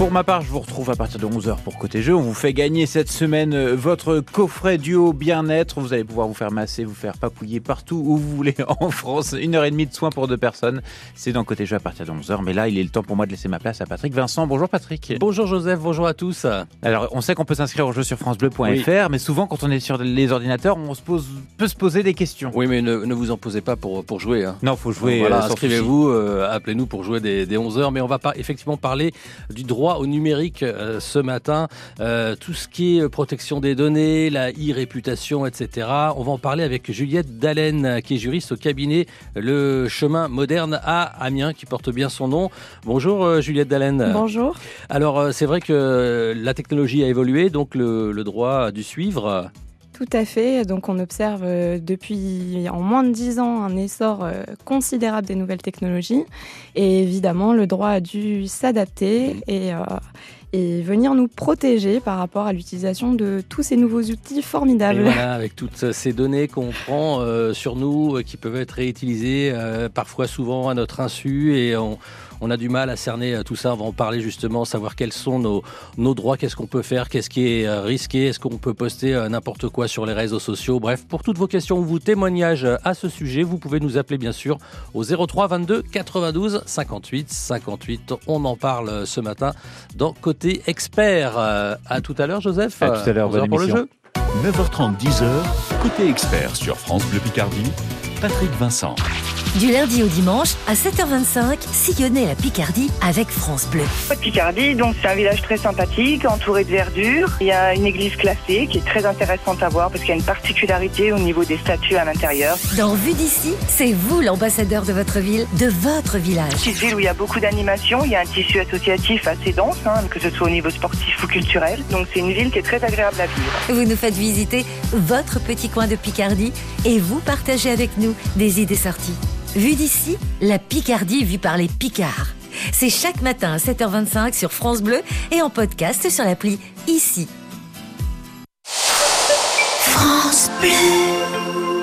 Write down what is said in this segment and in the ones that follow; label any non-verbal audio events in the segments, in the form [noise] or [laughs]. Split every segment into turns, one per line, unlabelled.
Pour ma part, je vous retrouve à partir de 11h pour Côté Jeu. On vous fait gagner cette semaine euh, votre coffret duo bien-être. Vous allez pouvoir vous faire masser, vous faire papouiller partout où vous voulez [laughs] en France. Une heure et demie de soins pour deux personnes. C'est dans Côté Jeu à partir de 11h. Mais là, il est le temps pour moi de laisser ma place à Patrick Vincent. Bonjour Patrick.
Bonjour Joseph, bonjour à tous.
Alors, on sait qu'on peut s'inscrire au jeu sur francebleu.fr, mais souvent quand on est sur les ordinateurs, on se pose, peut se poser des questions.
Oui, mais ne, ne vous en posez pas pour, pour jouer. Hein.
Non, faut jouer.
Voilà,
euh,
inscrivez-vous, euh, appelez-nous pour jouer des, des 11h. Mais on va pas effectivement parler du droit au numérique euh, ce matin. Euh, tout ce qui est protection des données, la e-réputation, etc. On va en parler avec Juliette Dallène, qui est juriste au cabinet Le Chemin Moderne à Amiens, qui porte bien son nom. Bonjour euh, Juliette Dallène.
Bonjour.
Alors euh, c'est vrai que la technologie a évolué, donc le, le droit a dû suivre.
Tout à fait. Donc, on observe euh, depuis en moins de dix ans un essor euh, considérable des nouvelles technologies. Et évidemment, le droit a dû s'adapter et, euh, et venir nous protéger par rapport à l'utilisation de tous ces nouveaux outils
Et
formidables.
voilà, avec toutes ces données qu'on prend euh, sur nous, euh, qui peuvent être réutilisées parfois souvent à notre insu, et on, on a du mal à cerner euh, tout ça. On va en parler justement, savoir quels sont nos, nos droits, qu'est-ce qu'on peut faire, qu'est-ce qui est euh, risqué, est-ce qu'on peut poster euh, n'importe quoi sur les réseaux sociaux. Bref, pour toutes vos questions ou vos témoignages à ce sujet, vous pouvez nous appeler bien sûr au 03 22 92 58 58. On en parle ce matin dans Côté Expert. À tout à l'heure, Joseph.
À tout à l'heure,
11
bonne
pour le jeu.
9h30, 10h, côté expert sur France Bleu Picardie, Patrick Vincent.
Du lundi au dimanche à 7h25, sillonnez la Picardie avec France Bleu.
Picardie, donc c'est un village très sympathique, entouré de verdure. Il y a une église classée qui est très intéressante à voir parce qu'il y a une particularité au niveau des statues à l'intérieur.
Dans Vue d'ici, c'est vous l'ambassadeur de votre ville, de votre village.
Petite ville où il y a beaucoup d'animation, il y a un tissu associatif assez dense, hein, que ce soit au niveau sportif ou culturel. Donc c'est une ville qui est très agréable à vivre.
Vous nous faites visiter votre petit coin de Picardie et vous partagez avec nous des idées sorties. Vue d'ici, la Picardie vue par les Picards. C'est chaque matin à 7h25 sur France Bleu et en podcast sur l'appli Ici.
France Bleu.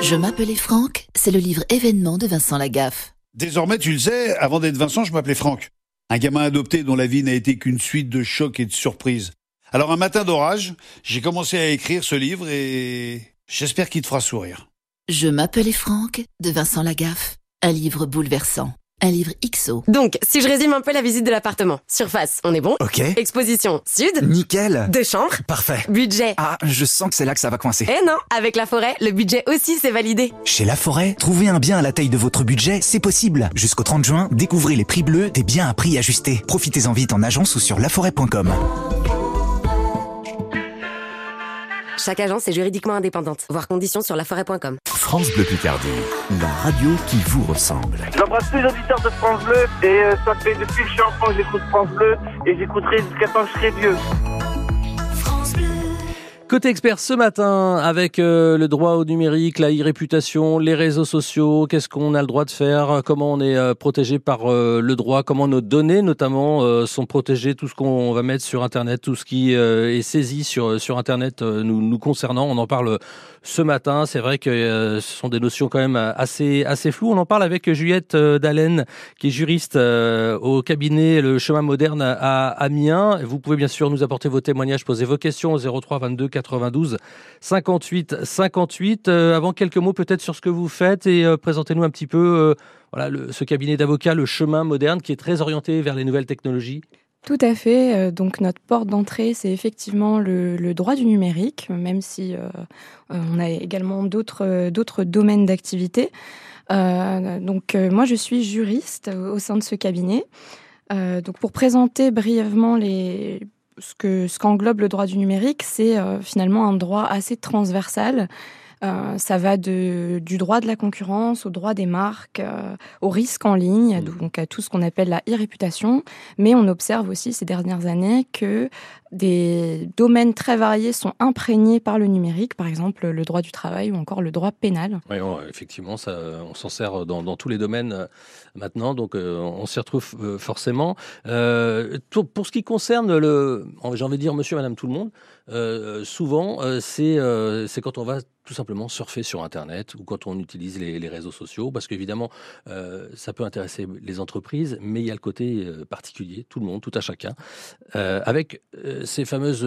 Je m'appelais Franck, c'est le livre événement de Vincent Lagaffe.
Désormais, tu le sais, avant d'être Vincent, je m'appelais Franck. Un gamin adopté dont la vie n'a été qu'une suite de chocs et de surprises. Alors un matin d'orage, j'ai commencé à écrire ce livre et j'espère qu'il te fera sourire.
Je m'appelais Franck de Vincent Lagaffe. Un livre bouleversant. Un livre XO.
Donc, si je résume un peu la visite de l'appartement. Surface, on est bon.
Ok.
Exposition, sud.
Nickel.
Deux chambres.
Parfait.
Budget.
Ah, je sens que c'est là que ça va coincer.
Eh non, avec la forêt, le budget aussi c'est validé.
Chez La Forêt, trouver un bien à la taille de votre budget, c'est possible. Jusqu'au 30 juin, découvrez les prix bleus des biens à prix ajustés. Profitez-en vite en agence ou sur laforêt.com.
Chaque agence est juridiquement indépendante. Voir conditions sur laforêt.com.
France Bleu Picardie, la radio qui vous ressemble.
J'embrasse tous les auditeurs de France Bleu et euh, ça fait depuis que je suis enfant que j'écoute France Bleu et j'écouterai jusqu'à temps que je serai vieux.
Côté expert ce matin avec euh, le droit au numérique, la e-réputation, les réseaux sociaux, qu'est-ce qu'on a le droit de faire, comment on est euh, protégé par euh, le droit, comment nos données notamment sont protégées, tout ce qu'on va mettre sur Internet, tout ce qui est saisi sur, sur Internet nous, concernant, on en parle ce matin. C'est vrai que ce sont des notions quand même assez, assez floues. On en parle avec Juliette Dallène qui est juriste au cabinet Le Chemin Moderne à Amiens. Vous pouvez bien sûr nous apporter vos témoignages, poser vos questions au 03 22 92 58 58. Euh, avant quelques mots peut-être sur ce que vous faites et euh, présentez-nous un petit peu euh, voilà ce cabinet d'avocats, le Chemin Moderne, qui est très orienté vers les nouvelles technologies.
Tout à fait. Donc notre porte d'entrée, c'est effectivement le, droit du numérique, même si on a également d'autres d'autres domaines d'activité. Donc moi, je suis juriste au sein de ce cabinet. Donc pour présenter brièvement les ce que ce qu'englobe le droit du numérique, c'est euh, finalement un droit assez transversal. Euh, ça va de, du droit de la concurrence au droit des marques, euh, au risque en ligne, donc à tout ce qu'on appelle la e-réputation. Mais on observe aussi ces dernières années que des domaines très variés sont imprégnés par le numérique, par exemple le droit du travail ou encore le droit pénal.
Oui, effectivement, ça, on s'en sert dans, dans tous les domaines euh, maintenant, donc euh, on s'y retrouve forcément. Pour, ce qui concerne le, j'ai envie de dire monsieur, madame, tout le monde, souvent c'est c'est quand on va tout simplement surfer sur Internet ou quand on utilise les, les réseaux sociaux, parce qu'évidemment, euh, ça peut intéresser les entreprises, mais il y a le côté euh, particulier, tout le monde, tout à chacun, euh, avec ces fameuses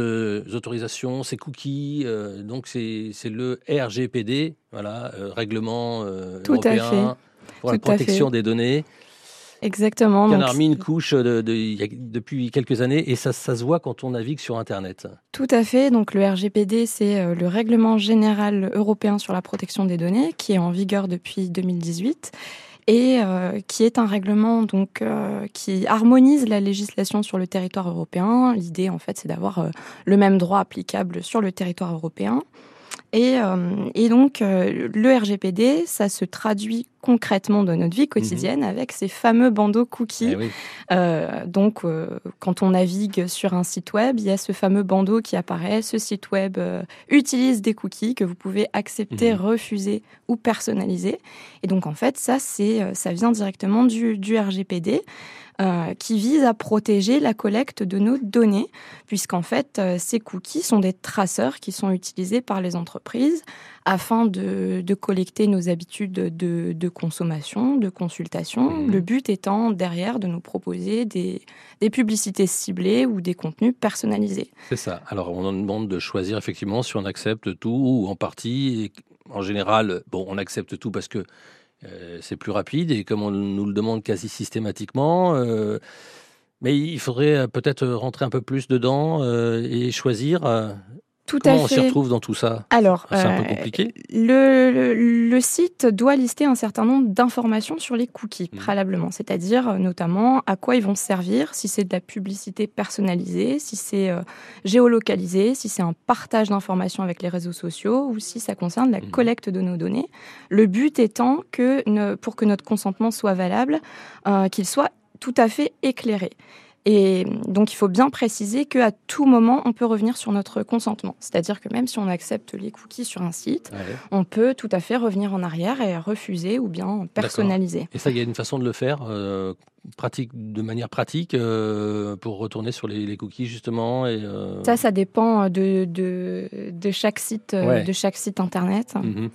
autorisations, ces cookies. donc c'est le RGPD, voilà, règlement
Tout
européen pour la
Tout
protection des données.
Exactement.
qui en
donc
a remis une couche de, de- il y a- depuis quelques années et ça, ça se voit quand on navigue sur Internet.
Tout à fait. Donc le RGPD, c'est euh, le règlement général européen sur la protection des données, qui est en vigueur depuis 2018 et euh, qui est un règlement donc euh, qui harmonise la législation sur le territoire européen. L'idée, en fait, c'est d'avoir euh, le même droit applicable sur le territoire européen. Et, euh, et donc, euh, le RGPD, ça se traduit concrètement dans notre vie quotidienne avec ces fameux bandeaux cookies.
Eh oui.
Euh, donc, quand on navigue sur un site web, il y a ce fameux bandeau qui apparaît. Ce site web utilise des cookies que vous pouvez accepter,
Mhm.
refuser ou personnaliser. Et donc, en fait, ça, c'est, ça vient directement du, du RGPD. Euh, qui vise à protéger la collecte de nos données, puisqu'en fait, euh, ces cookies sont des traceurs qui sont utilisés par les entreprises afin de, de collecter nos habitudes de, de consommation, de consultation.
Mhm.
Le but étant derrière de nous proposer des, des publicités ciblées ou des contenus personnalisés.
C'est ça. Alors, on nous demande de choisir effectivement si on accepte tout ou en partie. Et en général, bon, on accepte tout parce que euh, c'est plus rapide et comme on nous le demande quasi systématiquement. euh, mais il faudrait euh, peut-être rentrer un peu plus dedans et choisir.
Tout
comment
à
on s'y retrouve dans tout ça?
Alors,
C'est un peu
euh,
compliqué.
Le, le- le site doit lister un certain nombre d'informations sur les cookies
Mhm.
préalablement, c'est-à-dire euh, notamment à quoi ils vont servir, si c'est de la publicité personnalisée, si c'est euh, géolocalisé, si c'est un partage d'informations avec les réseaux sociaux ou si ça concerne la
Mhm.
collecte de nos données. Le but étant que ne- pour que notre consentement soit valable, euh, qu'il soit tout à fait éclairé. Et donc, il faut bien préciser qu'à tout moment, on peut revenir sur notre consentement. C'est-à-dire que même si on accepte les cookies sur un site,
Ouais.
on peut tout à fait revenir en arrière et refuser ou bien personnaliser.
Et ça, il y a une façon de le faire euh, pratique, de manière pratique euh, pour retourner sur les, les cookies justement. Et, euh,
Ça, ça dépend de, de, de chaque site,
Ouais.
de chaque site internet.
Mhm.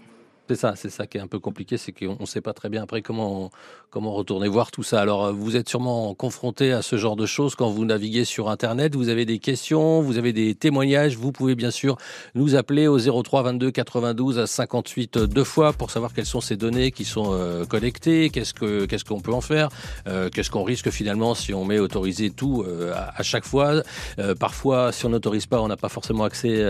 C'est ça, c'est ça qui est un peu compliqué, c'est qu'on ne sait pas très bien après comment comment retourner voir tout ça. Alors euh, vous êtes sûrement confronté à ce genre de choses quand vous naviguez sur Internet. Vous avez des questions, vous avez des témoignages. Vous pouvez bien sûr nous appeler au 03 22 92 à 58 deux fois pour savoir quelles sont ces données qui sont euh, collectées, qu'est-ce que qu'est-ce qu'on peut en faire, euh, qu'est-ce qu'on risque finalement si on met autoriser tout à, chaque fois. Parfois, si on n'autorise pas, on n'a pas forcément accès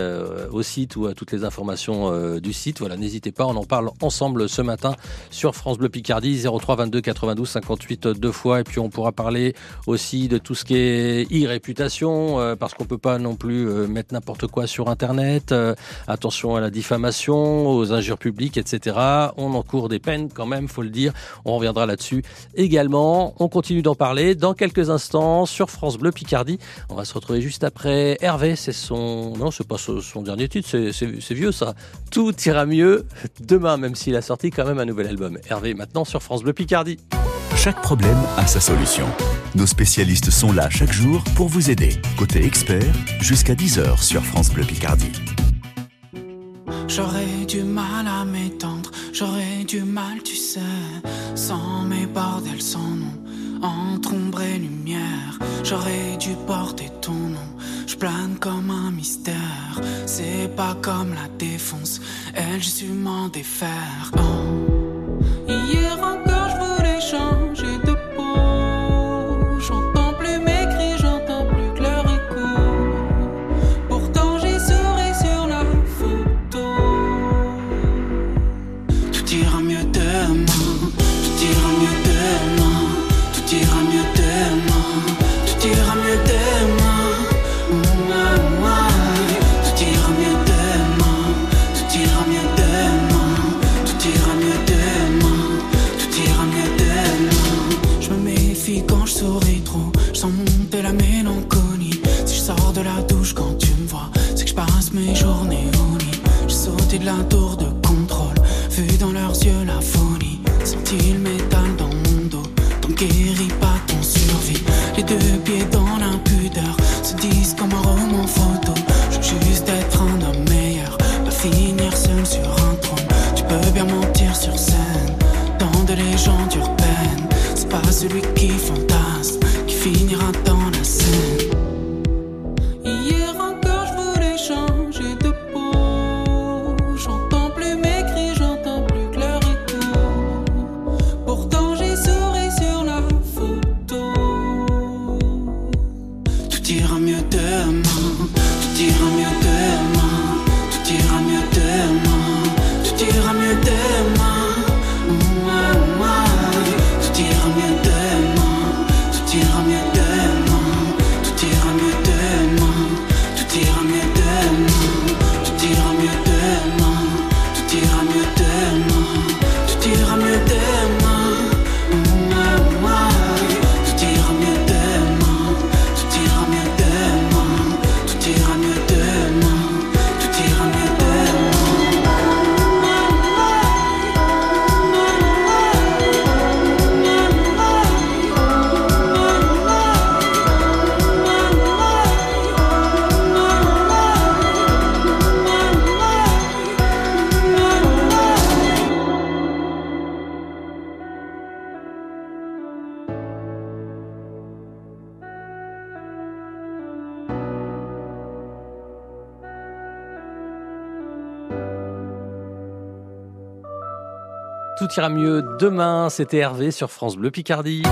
au site ou à toutes les informations du site. Voilà, n'hésitez pas, on en parle ensemble ce matin sur France Bleu Picardie 03 22 92 58 deux fois et puis on pourra parler aussi de tout ce qui est e-réputation euh, parce qu'on peut pas non plus euh, mettre n'importe quoi sur internet. Euh, attention à la diffamation, aux injures publiques, etc. On encourt des peines quand même, faut le dire. On reviendra là-dessus également. On continue d'en parler dans quelques instants sur France Bleu Picardie. On va se retrouver juste après. Hervé, c'est son non, c'est pas son, dernier titre, c'est- vieux ça. Tout ira mieux demain, même s'il a sorti quand même un nouvel album. Hervé, maintenant sur France Bleu Picardie.
Chaque problème a sa solution. Nos spécialistes sont là chaque jour pour vous aider. Côté expert, jusqu'à 10h sur France Bleu Picardie.
J'aurais du mal à m'étendre, j'aurais du mal, tu sais, sans mes bordels, sans nom, entre ombre et lumière. J'aurais dû porter ton nom, je plane comme un mystère. C'est pas comme la défonce, elle, su m'en défaire. Oh. Demain, tout ira mieux demain. Tout ira mieux demain,
c'était Hervé sur France Bleu Picardie.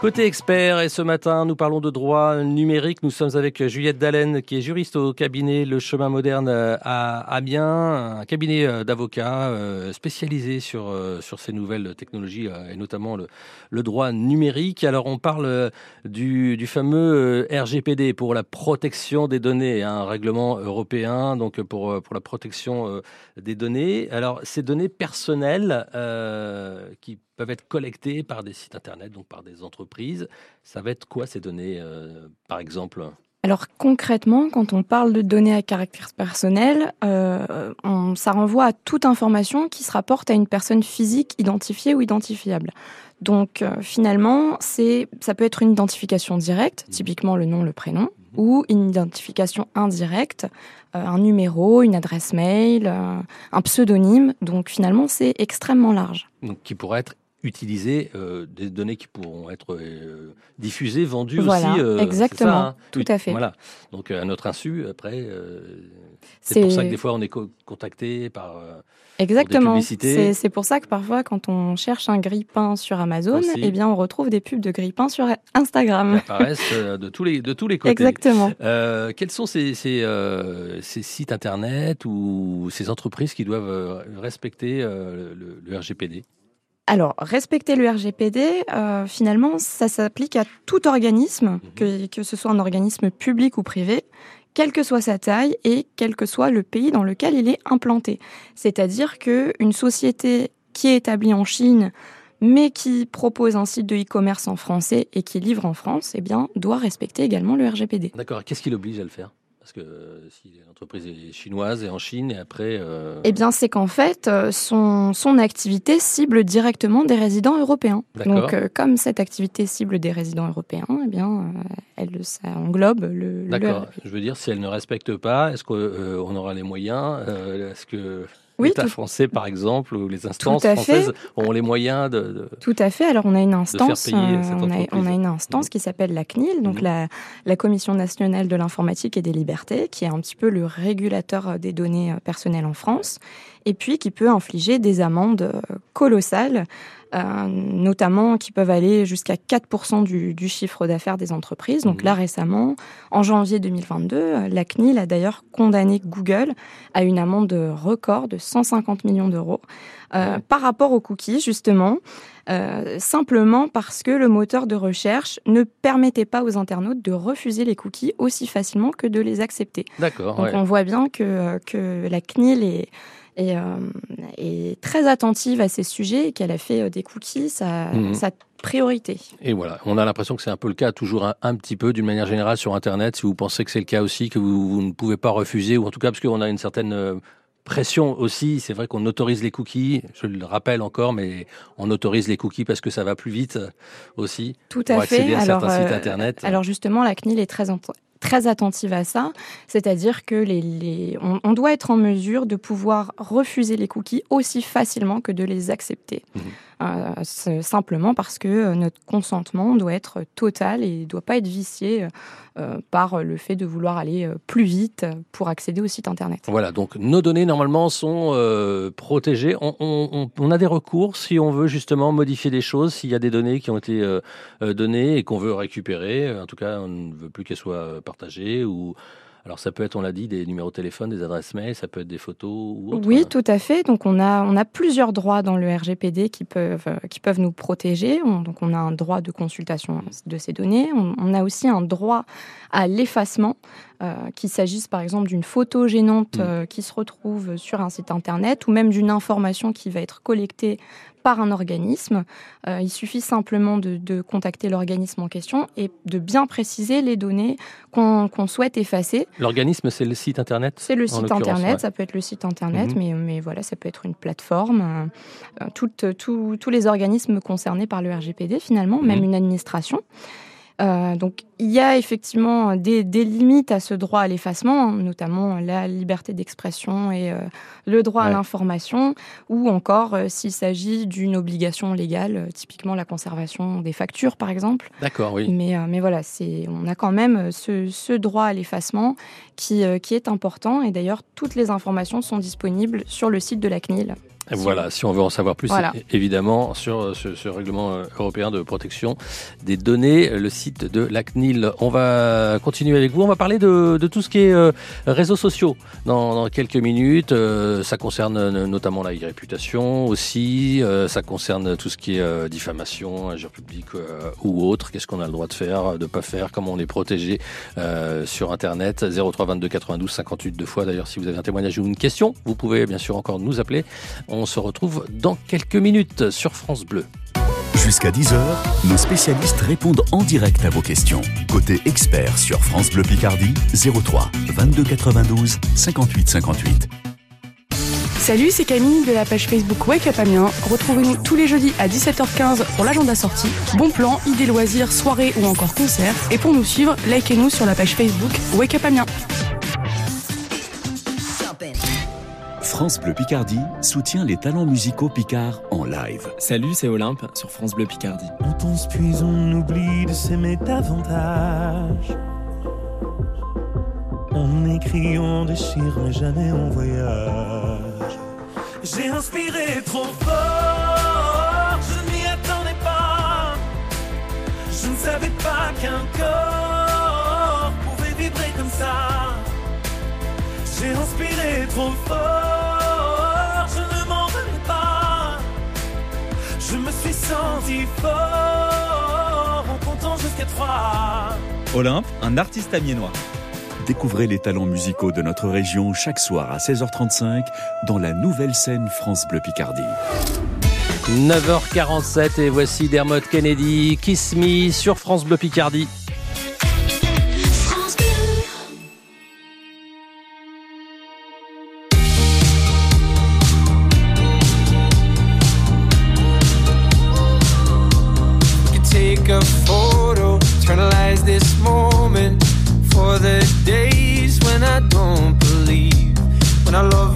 Côté expert, et ce matin, nous parlons de droit numérique. Nous sommes avec Juliette Dallène, qui est juriste au cabinet Le Chemin Moderne à Amiens, un cabinet euh, d'avocats euh, spécialisé sur, euh, sur ces nouvelles technologies et notamment le, droit numérique. Alors, on parle du, fameux RGPD pour la protection des données, hein, un règlement européen donc pour, pour la protection des données. Alors, ces données personnelles qui peuvent être collectées par des sites internet, donc par des entreprises. Ça va être quoi ces données, euh, par exemple?
Alors concrètement, quand on parle de données à caractère personnel, euh, on- ça renvoie à toute information qui se rapporte à une personne physique identifiée ou identifiable. Donc euh, finalement, c'est, ça peut être une identification directe, typiquement le nom, le prénom, ou une identification indirecte, euh, un numéro, une adresse mail, euh, un pseudonyme. Donc finalement, c'est extrêmement large.
donc, Qui pourraient être utilisées, euh, des données qui pourront être euh, diffusées, vendues
Voilà,
aussi. euh,
exactement,
ça, hein
tout à fait.
Voilà. Donc à notre insu, après, euh, c'est pour ça que des fois on est co- contacté par... euh,
Exactement. C'est c'est pour ça que parfois, quand on cherche un grille-pain sur Amazon,
Aussi.
eh bien, on retrouve des pubs de grille-pain sur Instagram.
apparaissent euh, de tous les de tous les côtés.
Exactement.
Euh, quels sont ces ces, euh, ces sites internet ou ces entreprises qui doivent euh, respecter euh, le, le RGPD
Alors, respecter le RGPD, euh, finalement, ça s'applique à tout organisme, que, que ce soit un organisme public ou privé, quelle que soit sa taille et quel que soit le pays dans lequel il est implanté. C'est-à-dire qu'une société qui est établie en Chine, mais qui propose un site de e-commerce en français et qui livre en France, eh bien, doit respecter également le RGPD.
D'accord. Qu'est-ce qui l'oblige à le faire? Parce que euh, si l'entreprise est chinoise et en Chine et après. euh,
Eh bien, c'est qu'en fait, euh, son, son activité cible directement des résidents européens.
D'accord.
Donc, euh, comme cette activité cible des résidents européens, eh bien, euh, elle, ça englobe le. le-
D'accord. Je veux dire, si elle ne respecte pas, est-ce qu'on aura les moyens Est-ce que
Oui,
l'État
tout-
français, par exemple, ou les instances françaises auront les moyens de, de-
Tout à fait. Alors, on a une instance, euh, on, a,
entreprise.
on a une instance qui s'appelle la CNIL, donc la, la Commission nationale de l'informatique et des libertés, qui est un petit peu le régulateur euh, des données euh, personnelles en France, et puis qui peut infliger des amendes colossales, euh, notamment qui peuvent aller jusqu'à 4% du, du chiffre d'affaires des entreprises. Donc là, récemment, en janvier 2022, euh, la CNIL a d'ailleurs condamné Google à une amende record de 150 millions d'euros euh, par rapport aux cookies, justement. Euh, simplement parce que le moteur de recherche ne permettait pas aux internautes de refuser les cookies aussi facilement que de les accepter.
D'accord,
Donc
ouais.
on voit bien que, que la CNIL est, euh, est très attentive à ces sujets et qu'elle a fait euh, des cookies sa,
Mhm.
sa priorité.
Et voilà, on a l'impression que c'est un peu le cas, toujours un, un petit peu d'une manière générale sur Internet. Si vous pensez que c'est le cas aussi, que vous, vous ne pouvez pas refuser, ou en tout cas parce qu'on a une certaine euh, pression aussi. C'est vrai qu'on autorise les cookies, je le rappelle encore, mais on autorise les cookies parce que ça va plus vite aussi.
Tout
pour
à fait.
accéder à
Alors,
certains sites Internet.
alors justement, la CNIL est très très attentive à ça, c'est-à-dire que les, on doit être en mesure de pouvoir refuser les cookies aussi facilement que de les accepter.
Mhm.
Euh, simplement parce que euh, notre consentement doit être total et ne doit pas être vicié euh, par le fait de vouloir aller euh, plus vite pour accéder au site internet.
Voilà, donc nos données normalement sont euh, protégées. On, a des recours si on veut justement modifier des choses, s'il y a des données qui ont été euh, euh, données et qu'on veut récupérer. En tout cas, on ne veut plus qu'elles soient euh, partagées ou alors ça peut être, on l'a dit, des numéros de téléphone, des adresses mail, ça peut être des photos ou autre.
Oui, tout à fait. Donc on a, on a plusieurs droits dans le RGPD qui peuvent, euh, qui peuvent nous protéger. On- donc on a un droit de consultation de ces données. On, on a aussi un droit à l'effacement, qu'il s'agisse par exemple d'une photo gênante euh, qui se retrouve sur un site internet ou même d'une information qui va être collectée par un organisme. Euh, il suffit simplement de, de contacter l'organisme en question et de bien préciser les données qu'on souhaite effacer.
L'organisme, c'est le site internet
C'est le site internet,
ouais.
ça peut être le site internet,
Mhm.
mais, mais voilà, ça peut être une plateforme. euh, euh, toutes- tout- tous les organismes concernés par le RGPD, finalement, même
Mhm.
une administration. Euh, donc, il y a effectivement des, des limites à ce droit à l'effacement, notamment la liberté d'expression et euh, le droit à l'information, ou encore euh, s'il s'agit d'une obligation légale, typiquement la conservation des factures, par exemple.
D'accord, oui.
Mais, mais voilà, on a quand même ce, ce droit à l'effacement qui, qui est important. Et d'ailleurs, toutes les informations sont disponibles sur le site de la CNIL.
Voilà, si on veut en savoir plus,
Voilà.
évidemment, sur euh, ce, ce règlement euh, européen de protection des données, euh, le site de la CNIL. On va continuer avec vous. On va parler de, de tout ce qui est euh, réseaux sociaux dans, dans quelques minutes. Euh, ça concerne notamment la réputation aussi. Euh, ça concerne tout ce qui est diffamation, injure publique ou autre. Qu'est-ce qu'on a le droit de faire, de pas faire, comment on est protégé sur Internet? 03 22 92 58 deux fois. D'ailleurs, si vous avez un témoignage ou une question, vous pouvez bien sûr encore nous appeler. On se retrouve dans quelques minutes sur France Bleu.
Jusqu'à 10h, nos spécialistes répondent en direct à vos questions. Côté expert sur France Bleu Picardie, 03 22 92 58 58.
Salut, c'est Camille de la page Facebook Wake Up Amiens. Retrouvez-nous tous les jeudis à 17h15 pour l'agenda sortie. Bon plan, idées loisirs, soirées ou encore concerts. Et pour nous suivre, likez-nous sur la page Facebook Wake Up Amiens.
France Bleu Picardie soutient les talents musicaux picards en live.
Salut, c'est Olympe sur France Bleu Picardie.
On pense puis on oublie de s'aimer davantage. On écrit, on déchire, mais jamais on voyage. J'ai inspiré trop fort, je n'y attendais pas. Je ne savais pas qu'un corps pouvait vibrer comme ça. J'ai inspiré trop fort, fort en comptant jusqu'à trois.
Olympe, un artiste amiénois.
Découvrez les talents musicaux de notre région chaque soir à 16h35 dans la nouvelle scène France Bleu Picardie.
9h47 et voici Dermot Kennedy, Kiss Me sur France Bleu Picardie.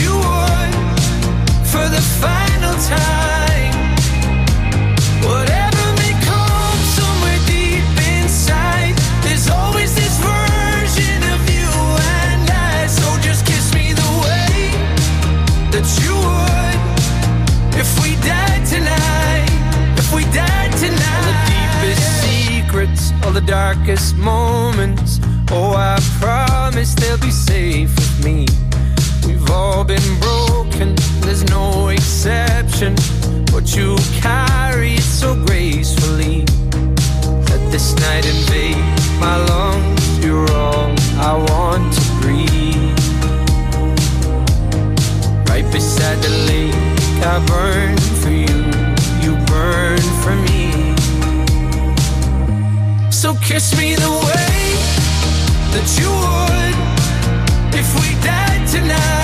you would for the final time. Whatever may come somewhere deep inside, there's always this version of you and I. So just kiss me the way that you would if we died tonight. If we died tonight. All the deepest secrets, all the darkest moments. Oh, I promise they'll be safe with me. We've all been broken, there's no exception. What you carry so gracefully. Let this night invade my lungs. You're all I want to breathe. Right beside the lake, I burn for you. You burn for me. So kiss me the way that you would if we died tonight.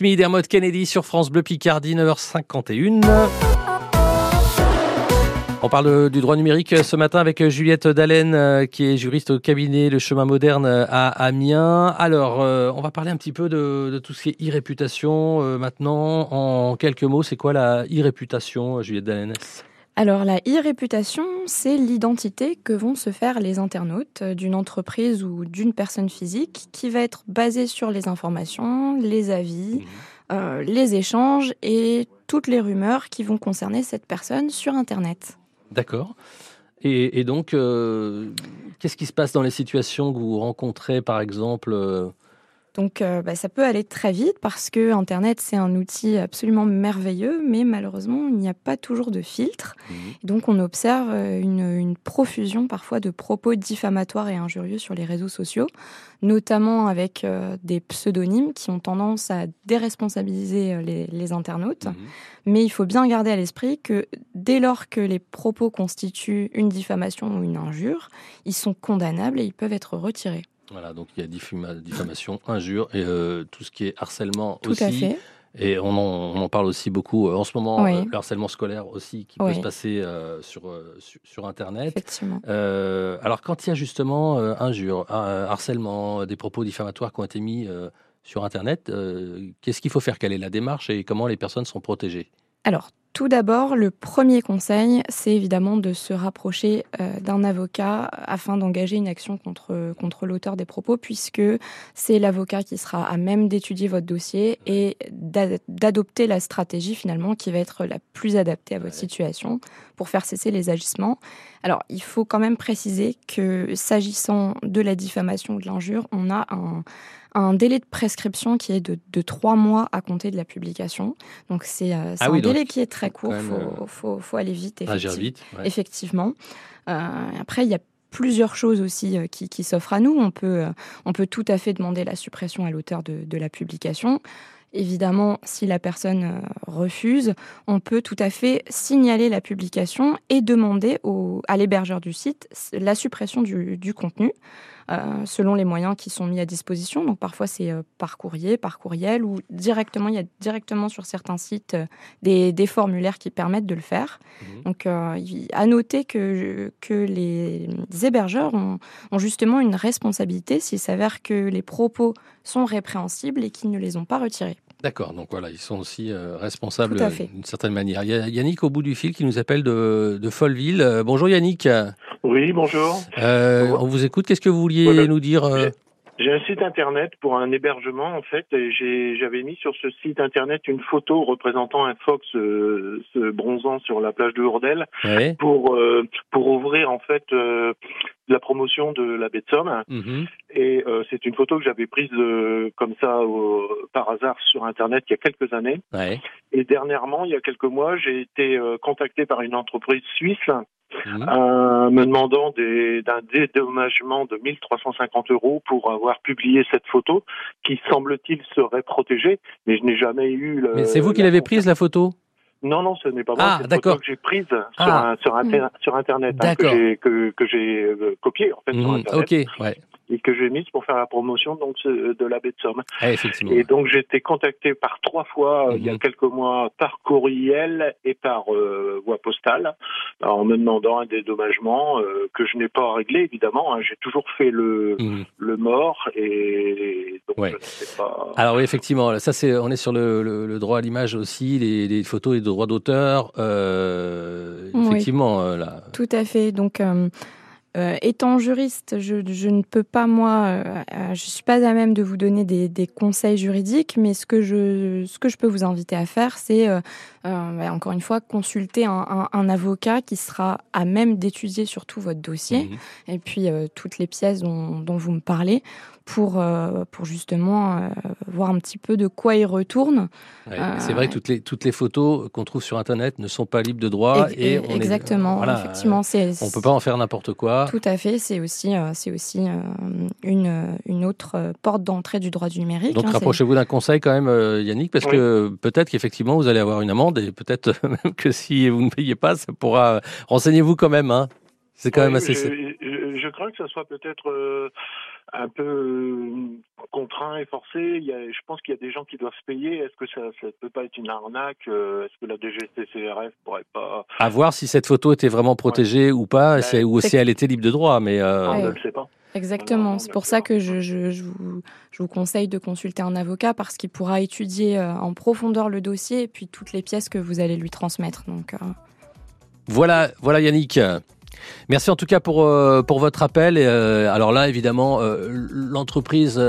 Me,
Dermot Kennedy sur France Bleu Picardie, 9h51. On parle du droit numérique ce matin avec Juliette Dallène, euh, qui est juriste au cabinet Le Chemin Moderne à Amiens. Alors, euh, on va parler un petit peu de, tout ce qui est e-réputation euh, maintenant. En quelques mots, c'est quoi la e-réputation, Juliette Dallène
Alors la e-réputation, c'est l'identité que vont se faire les internautes d'une entreprise ou d'une personne physique qui va être basée sur les informations, les avis, euh, les échanges et toutes les rumeurs qui vont concerner cette personne sur Internet.
D'accord. Et, et donc, euh, qu'est-ce qui se passe dans les situations que vous rencontrez, par exemple euh,
Donc euh, bah, ça peut aller très vite parce que Internet c'est un outil absolument merveilleux, mais malheureusement il n'y a pas toujours de filtre. Et Donc on observe euh, une, une profusion parfois de propos diffamatoires et injurieux sur les réseaux sociaux, notamment avec euh, des pseudonymes qui ont tendance à déresponsabiliser les, les internautes. Mais il faut bien garder à l'esprit que dès lors que les propos constituent une diffamation ou une injure, ils sont condamnables et ils peuvent être retirés.
Voilà, donc il y a diffama- diffamation, [laughs] injure et euh, tout ce qui est harcèlement
Tout
aussi.
à fait.
Et on en, on en parle aussi beaucoup euh, en ce moment,
Oui.
euh, le harcèlement scolaire aussi qui peut se passer euh, sur, sur, sur Internet.
Effectivement.
Alors quand il y a justement injure, harcèlement, des propos diffamatoires qui ont été mis sur Internet, qu'est-ce qu'il faut faire? Quelle est la démarche et comment les personnes sont protégées?
Alors, tout d'abord, le premier conseil, c'est évidemment de se rapprocher euh, d'un avocat afin d'engager une action contre, contre l'auteur des propos, puisque c'est l'avocat qui sera à même d'étudier votre dossier et d'a- d'adopter la stratégie finalement qui va être la plus adaptée à votre situation pour faire cesser les agissements. Alors, il faut quand même préciser que s'agissant de la diffamation ou de l'injure, on a un, un délai de prescription qui est de, de trois mois à compter de la publication. Donc, c'est euh,
Ah
un
oui,
délai qui est très court. Il
même,
faut, faut, faut aller vite.
Agir vite, ouais.
Effectivement. Euh, après, il y a plusieurs choses aussi euh, qui, qui s'offrent à nous. On peut, euh, on peut tout à fait demander la suppression à l'auteur de, de la publication. Évidemment, si la personne euh, refuse, on peut tout à fait signaler la publication et demander au- à l'hébergeur du site la suppression du, du contenu euh, selon les moyens qui sont mis à disposition. Donc parfois c'est euh, par courrier, par courriel ou directement, il y a directement sur certains sites euh, des, des formulaires qui permettent de le faire. Donc euh, il- à noter que, que les hébergeurs ont, ont justement une responsabilité s'il s'avère que les propos sont répréhensibles et qu'ils ne les ont pas retirés.
D'accord, donc voilà, ils sont aussi euh, responsables d'une certaine manière. Il y a Yannick au bout du fil qui nous appelle de, de Folleville. Euh, bonjour Yannick.
Oui, bonjour.
Euh, on vous écoute. Qu'est-ce que vous vouliez
Voilà.
nous dire euh,
J'ai un site internet pour un hébergement en fait. et j'ai- J'avais mis sur ce site internet une photo représentant un phoque se, se bronzant sur la plage de Hourdel
Ouais.
pour euh, pour ouvrir en fait euh, la promotion de la baie de Somme.
Mhm.
Et euh, c'est une photo que j'avais prise euh, comme ça au- par hasard sur Internet il y a quelques années.
Ouais.
Et dernièrement, il y a quelques mois, j'ai été euh, contacté par une entreprise suisse euh, me demandant des- d'un dédommagement de 1350 euros pour avoir publié cette photo qui, semble-t-il, serait protégée. Mais je n'ai jamais eu le...
Mais c'est vous qui l'avez prise la photo?
Non, non, ce n'est pas moi.
Ah,
c'est une
d'accord.
photo que j'ai prise sur,
Ah.
un- sur, inter- sur Internet, hein, que j'ai que, que j'ai euh, copié en fait sur
Mhm.
Internet
Ok, ouais.
Et que j'ai mise pour faire la promotion donc ce- de la baie de Somme.
Ah, effectivement.
Et donc j'ai été contacté par trois fois euh, il y
Mhm.
a quelques mois par courriel et par euh, voie postale en me demandant un dédommagement euh, que je n'ai pas réglé évidemment. hein. J'ai toujours fait le
Mhm.
le mort et donc
Ouais.
je ne sais pas.
Alors oui, effectivement, ça c'est, on est sur le, le- le droit à l'image aussi, les, les photos et les droits d'auteur. euh, effectivement, euh, là.
Tout à fait. Donc, euh, étant juriste, je, je ne peux pas, moi, euh, je suis pas à même de vous donner des, des conseils juridiques, mais ce que je, ce que je peux vous inviter à faire, c'est, euh, bah, encore une fois, consulter un, un- un avocat qui sera à même d'étudier surtout votre dossier
Mhm.
et puis toutes les pièces dont, dont vous me parlez pour, euh, pour justement euh, voir un petit peu de quoi il retourne.
Ouais,
Euh,
c'est vrai que toutes les, toutes les photos qu'on trouve sur Internet ne sont pas libres de droit.
Ex-
et on est-
exactement,
voilà,
effectivement, c'est-
on peut pas en faire n'importe quoi.
Tout à fait, c'est aussi, euh, c'est aussi euh, une, une autre porte d'entrée du droit du numérique.
Donc
hein, c'est-
rapprochez-vous d'un conseil quand même, euh, Yannick, parce
Oui.
que peut-être qu'effectivement vous allez avoir une amende et peut-être [laughs] même que si vous ne payez pas, ça pourra. Renseignez-vous quand même. Hein. C'est quand
Oui,
même assez.
Je, je- je crains que ça soit peut-être euh, un peu euh, contraint et forcé. Il y a, je pense qu'il y a des gens qui doivent se payer. Est-ce que ça ne peut pas être une arnaque Euh, Est-ce que la DGCCRF pourrait pas
À voir si cette photo était vraiment protégée ou pas, ou si elle était libre de droit. Mais euh,
Ouais.
On ne le sait pas.
Exactement, c'est pour ça que je, je- je vous, je vous conseille de consulter un avocat parce qu'il pourra étudier en profondeur le dossier et puis toutes les pièces que vous allez lui transmettre. Donc, euh,
Voilà, voilà Yannick. Merci en tout cas pour, euh, pour votre appel. Et, euh, alors là, évidemment, euh, l'entreprise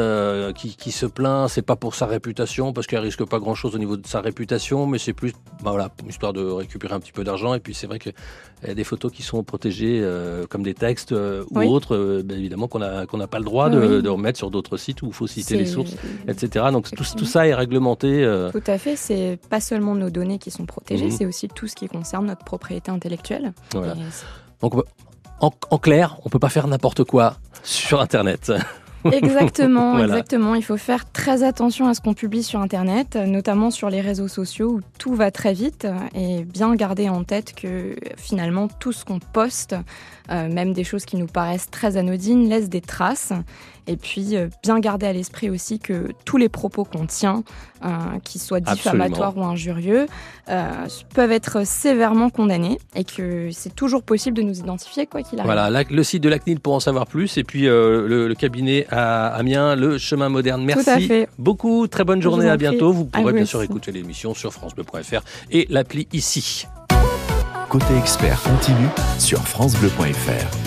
qui, qui se plaint, c'est pas pour sa réputation, parce qu'elle risque pas grand-chose au niveau de sa réputation, mais c'est plus bah voilà, histoire de récupérer un petit peu d'argent. Et puis c'est vrai qu'il y a des photos qui sont protégées comme des textes ou
Oui.
autres, ben, évidemment qu'on n'a qu'on pas le droit de,
Oui.
de remettre sur d'autres sites où il faut citer les sources, etc. Donc tout, ça est réglementé.
tout à fait, c'est pas seulement nos données qui sont protégées,
Mhm.
c'est aussi tout ce qui concerne notre propriété intellectuelle.
Voilà.
Et
Donc, en, en clair, on peut pas faire n'importe quoi sur Internet. [laughs]
Exactement,
Voilà.
exactement. Il faut faire très attention à ce qu'on publie sur Internet, notamment sur les réseaux sociaux où tout va très vite et bien garder en tête que finalement tout ce qu'on poste, euh, même des choses qui nous paraissent très anodines, laisse des traces. Et puis euh, bien garder à l'esprit aussi que tous les propos qu'on tient, euh, qu'ils soient diffamatoires
Absolument.
ou injurieux, euh, peuvent être sévèrement condamnés et que c'est toujours possible de nous identifier quoi qu'il arrive.
Voilà, la- le site de la CNIL pour en savoir plus et puis euh, le, le cabinet à Amiens, le chemin moderne. Merci
à fait.
beaucoup, très bonne journée, à bientôt. Vous pourrez bien sûr écouter l'émission sur francebleu.fr et l'appli ici.
Côté expert continue sur FranceBleu.fr.